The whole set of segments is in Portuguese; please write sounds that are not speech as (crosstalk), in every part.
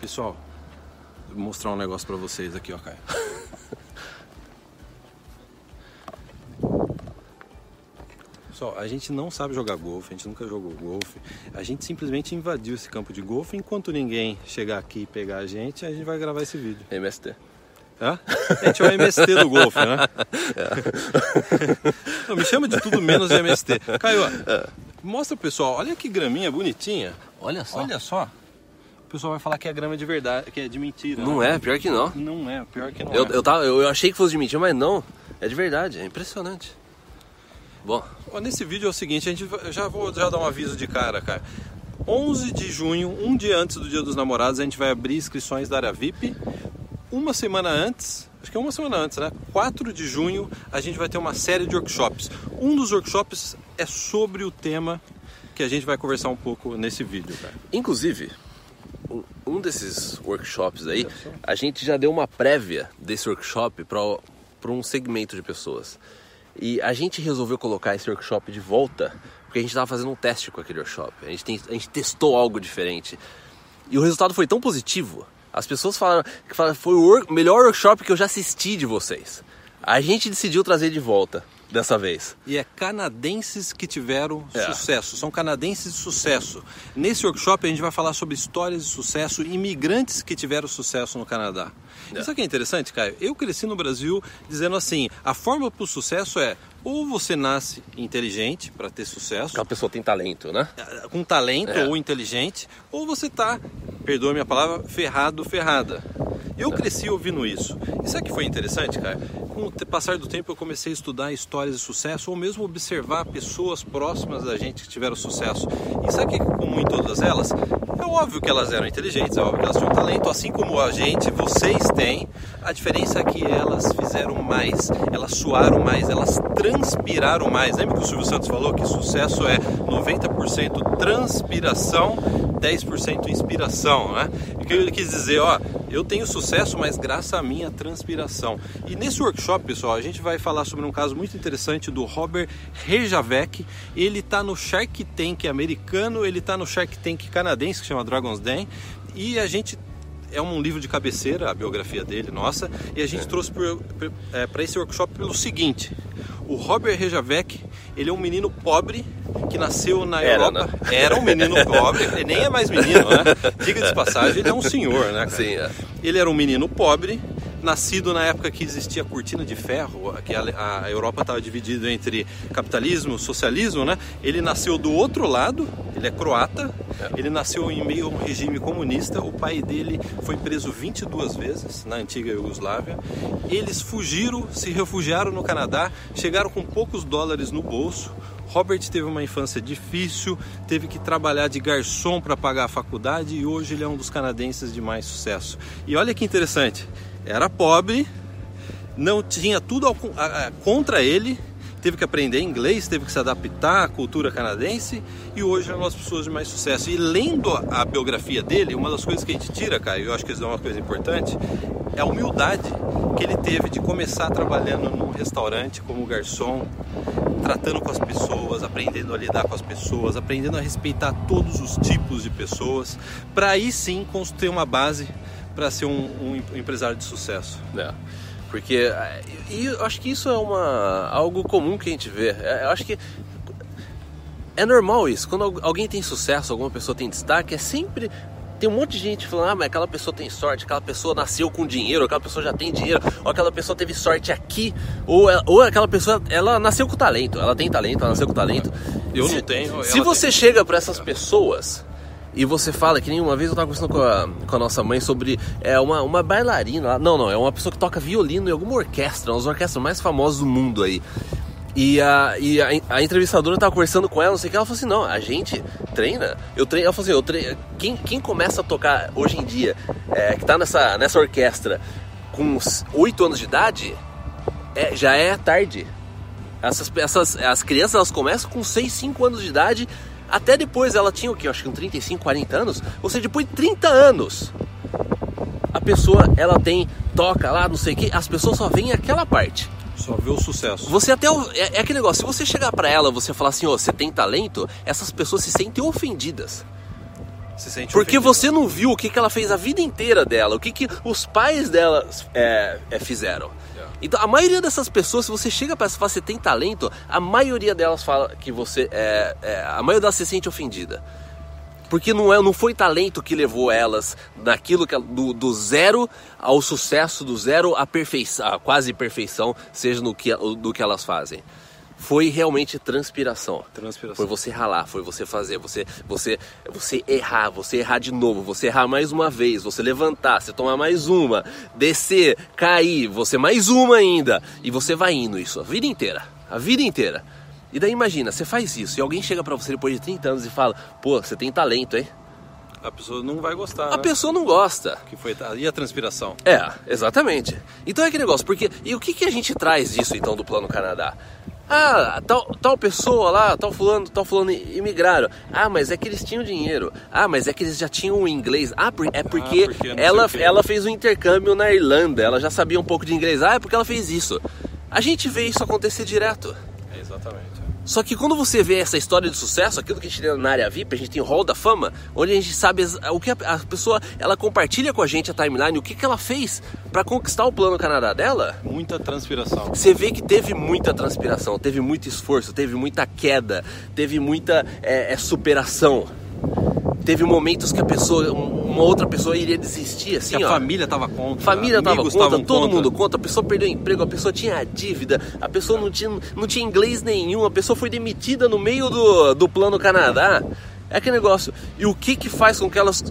Pessoal, vou mostrar um negócio pra vocês aqui, ó, Caio. (laughs) Pessoal, a gente não sabe jogar golfe, a gente nunca jogou golfe. A gente simplesmente invadiu esse campo de golfe. Enquanto ninguém chegar aqui e pegar a gente, a gente vai gravar esse vídeo. MST. Hã? A gente é o MST do golfe, né? (laughs) (laughs) Não, me chama de tudo menos de MST. Caio, mostra pro pessoal, olha que graminha bonitinha. Olha só. Olha só. O pessoal vai falar que é grama de verdade, que é de mentira. Não né? é, pior que não. Não é, pior que não Eu, é. eu, tava, eu achei que fosse de mentira, mas não. É de verdade, é impressionante. Bom, Nesse vídeo é o seguinte, a gente já vou já dar um aviso de cara, cara. 11 de junho, um dia antes do Dia dos Namorados, a gente vai abrir inscrições da área VIP. Uma semana antes, acho que é uma semana antes, né? 4 de junho, a gente vai ter uma série de workshops. Um dos workshops é sobre o tema que a gente vai conversar um pouco nesse vídeo, cara. inclusive, um- desses workshops aí, a gente já deu uma prévia desse workshop para um segmento de pessoas. E a gente resolveu colocar esse workshop de volta porque a gente estava fazendo um teste com aquele workshop. A gente, tem- a gente testou algo diferente. E o resultado foi tão positivo. As pessoas falaram que foi o melhor workshop que eu já assisti de vocês. A gente decidiu trazer de volta dessa vez. E é canadenses que tiveram É. sucesso, são canadenses de sucesso. Nesse workshop a gente vai falar sobre histórias de sucesso, imigrantes que tiveram sucesso no Canadá. É. Isso aqui é interessante, Caio. Eu cresci no Brasil dizendo assim: a fórmula para o sucesso é ou você nasce inteligente para ter sucesso, Aquela pessoa tem talento, né? com talento É. ou inteligente, ou você tá, perdoa minha palavra, ferrado, ferrada. Eu cresci ouvindo isso. Isso aqui foi interessante, cara. Com o passar do tempo eu comecei a estudar histórias de sucesso ou mesmo observar pessoas próximas da gente que tiveram sucesso. E sabe que, como em todas elas, é óbvio que elas eram inteligentes, é óbvio que elas tinham talento, assim como a gente, vocês têm. A diferença é que elas fizeram mais, elas suaram mais, elas transpiraram mais. Lembra que o Silvio Santos falou que sucesso é 90% transpiração, 10% inspiração, né? O que ele quis dizer, ó, eu tenho sucesso, mas graças à minha transpiração. E nesse workshop, pessoal, a gente vai falar sobre um caso muito interessante do Robert Rejavec. Ele tá no Shark Tank americano, ele tá no Shark Tank canadense, que chama Dragon's Den, e a gente é um livro de cabeceira, a biografia dele, nossa, e a gente trouxe para esse workshop pelo seguinte: o Robert Rejavec, ele é um menino pobre que nasceu na Era, Europa. Era um menino pobre, ele nem é mais menino, né? (laughs) Diga de passagem, ele é um senhor, né? cara? Sim, é. Ele era um menino pobre, nascido na época que existia a cortina de ferro, que a, a Europa estava dividida entre capitalismo, socialismo, né? Ele nasceu do outro lado, ele é croata, ele nasceu em meio a um regime comunista, o pai dele foi preso 22 vezes na antiga Iugoslávia. Eles fugiram, se refugiaram no Canadá, chegaram com poucos dólares no bolso. Robert teve uma infância difícil, teve que trabalhar de garçom para pagar a faculdade e hoje ele é um dos canadenses de mais sucesso. E olha que interessante, era pobre, não tinha tudo ao a- a- contra ele, teve que aprender inglês, teve que se adaptar à cultura canadense e hoje é uma das pessoas de mais sucesso. E lendo a, a biografia dele, uma das coisas que a gente tira, Caio, eu acho que isso é uma coisa importante, é a humildade que ele teve de começar trabalhando num restaurante como garçom, tratando com as pessoas, aprendendo a lidar com as pessoas, aprendendo a respeitar todos os tipos de pessoas, para aí sim construir uma base para ser um, um empresário de sucesso. É. Porque é, e eu acho que isso é uma algo comum que a gente vê. É, Eu acho que é normal isso. Quando al- alguém tem sucesso, alguma pessoa tem destaque, é sempre tem um monte de gente falando, ah, mas aquela pessoa tem sorte, aquela pessoa nasceu com dinheiro, aquela pessoa já tem dinheiro, ou aquela pessoa teve sorte aqui, ou, ela- ou aquela pessoa, ela nasceu com talento, ela tem talento, ela nasceu com talento. Eu Se- não tenho, Se você tem. chega para essas pessoas e você fala, que nem uma vez eu tava conversando com a, com a nossa mãe sobre é, uma, uma bailarina, não, não, é uma pessoa que toca violino em alguma orquestra, uma das orquestras mais famosas do mundo aí. E a, e a, a entrevistadora tava conversando com ela, não sei o que, ela falou assim, não, a gente treina, eu treino, ela falou assim, eu treino, quem, quem começa a tocar hoje em dia, é, que tá nessa, nessa orquestra com 8 anos de idade, é, já é tarde. Essas, essas, as crianças elas começam com 6, 5 anos de idade, até depois ela tinha o que? Acho que uns 35, 40 anos, ou seja, depois de 30 anos, a pessoa ela tem, toca lá, não sei o que, as pessoas só veem aquela parte. Só vê o sucesso. Você até. É, é aquele negócio, se você chegar pra ela você falar assim, ó, você tem talento, essas pessoas se sentem ofendidas. Se sente Porque ofendido. você não viu o que, que ela fez a vida inteira dela, o que, que os pais dela é, é, fizeram. Então, a maioria dessas pessoas, se você chega para essa fala, você tem talento, a maioria delas fala que você é, é, a maioria delas se sente ofendida. Porque não, é, não foi talento que levou elas naquilo que do, do zero ao sucesso, do zero à perfeição, à quase perfeição, seja no que, do que elas fazem. Foi realmente transpiração. Transpiração. Foi você ralar, foi você fazer, você, você, você errar, você errar de novo, você errar mais uma vez, você levantar, você tomar mais uma, descer, cair, você mais uma ainda. E você vai indo isso a vida inteira. A vida inteira. E daí imagina, você faz isso e alguém chega pra você depois de 30 anos e fala, pô, você tem talento, hein? A pessoa não vai gostar. A né? pessoa não gosta. Que foi e a transpiração. É, exatamente. Então é aquele negócio, porque. E o que, que a gente traz disso então do Plano Canadá? Ah, tal, tal pessoa lá, tal fulano, tal fulano imigraram. Ah, mas é que eles tinham dinheiro. Ah, mas é que eles já tinham o inglês. Ah, por- é porque, porque não sei ela, ela fez um intercâmbio na Irlanda, ela já sabia um pouco de inglês. Ah, é porque ela fez isso. A gente vê isso acontecer direto. Exatamente. Só que quando você vê essa história de sucesso, aquilo que a gente tem na área VIP, a gente tem o Hall da Fama, onde a gente sabe o que a, a pessoa ela compartilha com a gente a timeline, o que, que ela fez para conquistar o plano Canadá dela. Muita transpiração. Você vê que teve muita transpiração, teve muito esforço, teve muita queda, teve muita é, é, superação. Teve momentos que a pessoa, um- uma outra pessoa iria desistir, assim, Que a ó. família tava contra. Família tava contra, todo contra. mundo contra, a pessoa perdeu o emprego, a pessoa tinha dívida, a pessoa não tinha, não tinha inglês nenhum, a pessoa foi demitida no meio do, do plano Canadá. É aquele negócio. E o que que faz com que elas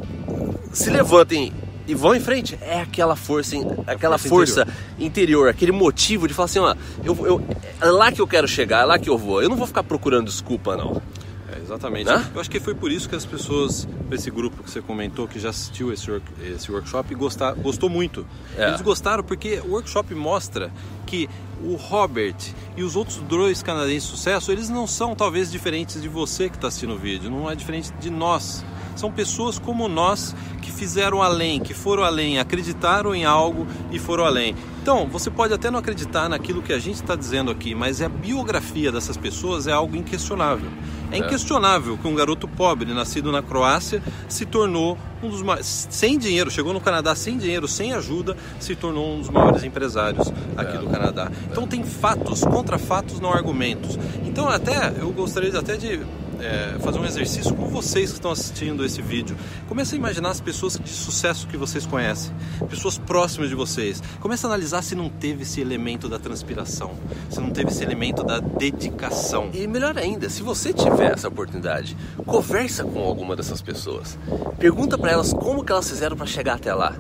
se levantem e vão em frente? É aquela força, aquela força força interior. aquele motivo de falar assim, ó, eu, eu, é lá que eu quero chegar, é lá que eu vou. Eu não vou ficar procurando desculpa, não. Exatamente. Né? Eu acho que foi por isso que as pessoas, esse grupo que você comentou, que já assistiu esse, work- esse workshop, gostar, gostou muito. É. Eles gostaram porque o workshop mostra que o Robert e os outros dois canadenses de sucesso, eles não são talvez diferentes de você que está assistindo o vídeo, não é diferente de nós. São pessoas como nós que fizeram além, que foram além, acreditaram em algo e foram além. Então, você pode até não acreditar naquilo que a gente está dizendo aqui, mas a biografia dessas pessoas é algo inquestionável. É inquestionável que um garoto pobre, nascido na Croácia, se tornou um dos mais. sem dinheiro, chegou no Canadá sem dinheiro, sem ajuda, se tornou um dos maiores empresários aqui do Canadá. Então tem fatos, contra fatos, não argumentos. Então até eu gostaria até de é, fazer um exercício com vocês que estão assistindo esse vídeo. Comece a imaginar as pessoas de sucesso que vocês conhecem, pessoas próximas de vocês. Comece a analisar se não teve esse elemento da transpiração, se não teve esse elemento da dedicação. E melhor ainda, se você tiver essa oportunidade, conversa com alguma dessas pessoas. Pergunta pra elas como que elas fizeram pra chegar até lá.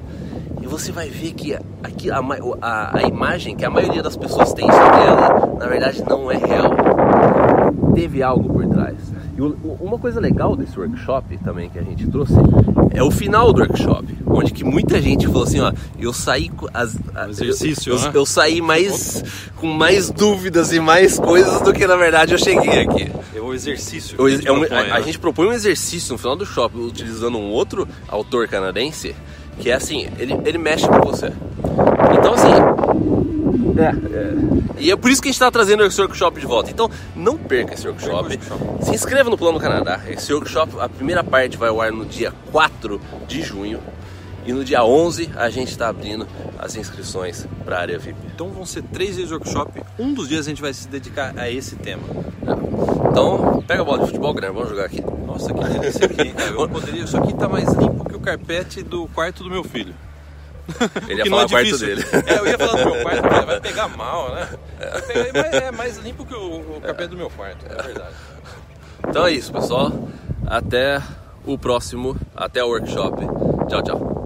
E você vai ver que aqui a, a, a imagem que a maioria das pessoas tem sobre ela, na verdade não é real. Teve algo por trás. E uma coisa legal desse workshop também que a gente trouxe é o final do workshop, onde que muita gente falou assim, ó, eu saí com as, a- exercício, eu, né? eu, eu saí mais com mais dúvidas e mais coisas do que na verdade eu cheguei aqui. É o exercício. O que ex- é um- propõe, a, a né? gente propõe um exercício no final do shopping utilizando um outro autor canadense que é assim, ele, ele mexe com você. Então assim. É, é. E é por isso que a gente está trazendo esse workshop de volta. Então não perca esse workshop. Workshop. Se inscreva no Plano Canadá. Esse workshop, a primeira parte vai ao ar no dia 4 de junho. E no dia 11 a gente está abrindo as inscrições para a área VIP. Então vão ser três dias de workshop. Um dos dias a gente vai se dedicar a esse tema. Então, pega a bola de futebol, Guilherme, vamos jogar aqui. Nossa, que delícia aqui. cara? (laughs) Eu poderia... Isso aqui tá mais limpo que o carpete do quarto do meu filho. (laughs) Ele ia Que falar o quarto dele. É, eu ia falar do meu quarto, vai pegar mal, né? Mas é mais limpo que o, o carpete do meu quarto, é verdade. Então é isso, pessoal. Até o próximo, até o workshop. Tchau, tchau.